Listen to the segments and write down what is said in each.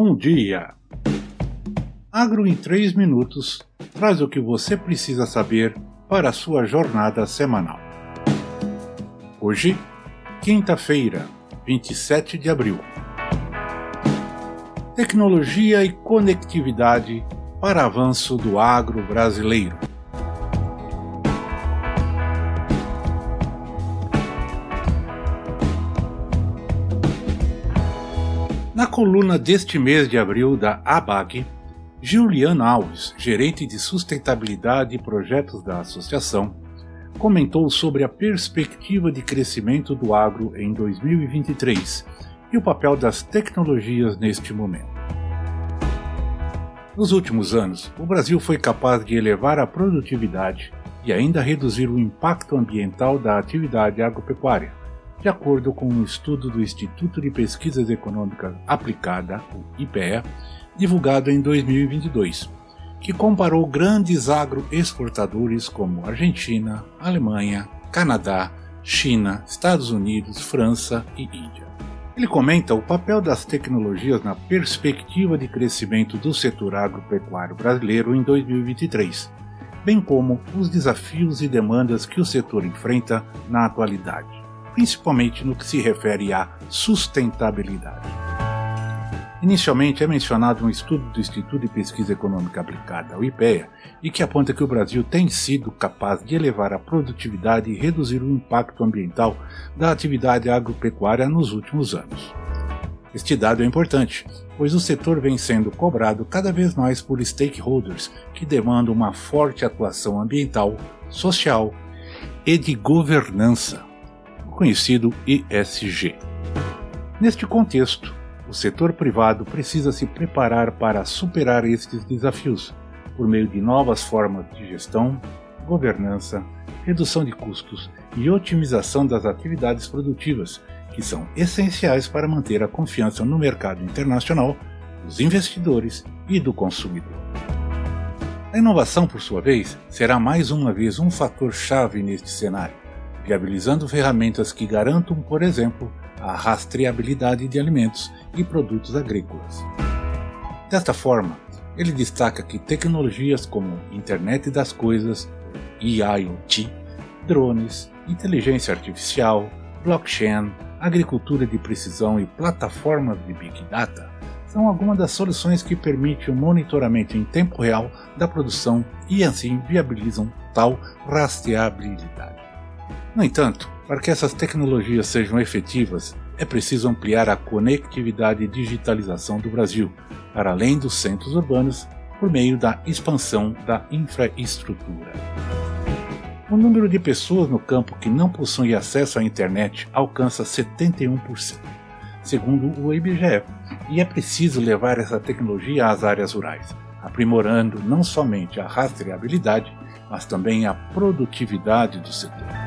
Bom dia! Agro em 3 minutos traz o que você precisa saber para a sua jornada semanal. Hoje, quinta-feira, 27 de abril. Tecnologia e conectividade para avanço do agro brasileiro. Na coluna deste mês de abril da ABAG, Juliana Alves, gerente de sustentabilidade e projetos da associação, comentou sobre a perspectiva de crescimento do agro em 2023 e o papel das tecnologias neste momento. Nos últimos anos, o Brasil foi capaz de elevar a produtividade e ainda reduzir o impacto ambiental da atividade agropecuária, de acordo com um estudo do Instituto de Pesquisas Econômicas Aplicada, o IPEA, divulgado em 2022, que comparou grandes agroexportadores como Argentina, Alemanha, Canadá, China, Estados Unidos, França e Índia. Ele comenta o papel das tecnologias na perspectiva de crescimento do setor agropecuário brasileiro em 2023, bem como os desafios e demandas que o setor enfrenta na atualidade principalmente no que se refere à sustentabilidade. Inicialmente é mencionado um estudo do Instituto de Pesquisa Econômica Aplicada, o IPEA, e que aponta que o Brasil tem sido capaz de elevar a produtividade e reduzir o impacto ambiental da atividade agropecuária nos últimos anos. Este dado é importante, pois o setor vem sendo cobrado cada vez mais por stakeholders que demandam uma forte atuação ambiental, social e de governança conhecido ESG. Neste contexto, o setor privado precisa se preparar para superar estes desafios por meio de novas formas de gestão, governança, redução de custos e otimização das atividades produtivas, que são essenciais para manter a confiança no mercado internacional dos investidores e do consumidor. A inovação, por sua vez, será mais uma vez um fator chave neste cenário viabilizando ferramentas que garantam, por exemplo, a rastreabilidade de alimentos e produtos agrícolas. Desta forma, ele destaca que tecnologias como Internet das Coisas, IoT, drones, inteligência artificial, blockchain, agricultura de precisão e plataformas de Big Data são algumas das soluções que permitem o monitoramento em tempo real da produção e assim viabilizam tal rastreabilidade. No entanto, para que essas tecnologias sejam efetivas, é preciso ampliar a conectividade e digitalização do Brasil, para além dos centros urbanos, por meio da expansão da infraestrutura. O número de pessoas no campo que não possuem acesso à internet alcança 71%, segundo o IBGE, e é preciso levar essa tecnologia às áreas rurais, aprimorando não somente a rastreabilidade, mas também a produtividade do setor.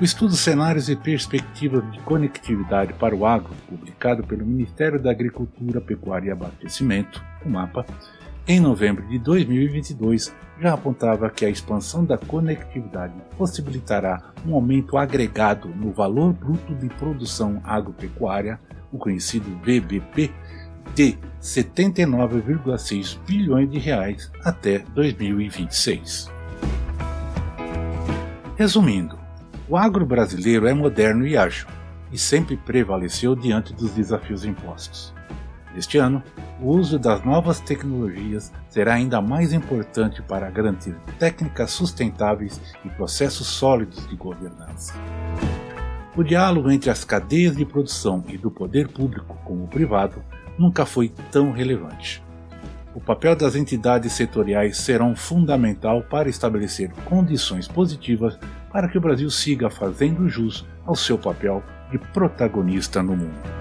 O estudo Cenários e Perspectivas de Conectividade para o Agro, publicado pelo Ministério da Agricultura, Pecuária e Abastecimento, o MAPA, em novembro de 2022, já apontava que a expansão da conectividade possibilitará um aumento agregado no valor bruto de produção agropecuária, o conhecido VBP, de 79,6 bilhões de reais até 2026. Resumindo, o agro brasileiro é moderno e ágil, e sempre prevaleceu diante dos desafios impostos. Este ano, o uso das novas tecnologias será ainda mais importante para garantir técnicas sustentáveis e processos sólidos de governança. O diálogo entre as cadeias de produção e do poder público com o privado nunca foi tão relevante. O papel das entidades setoriais será fundamental para estabelecer condições positivas para que o Brasil siga fazendo jus ao seu papel de protagonista no mundo.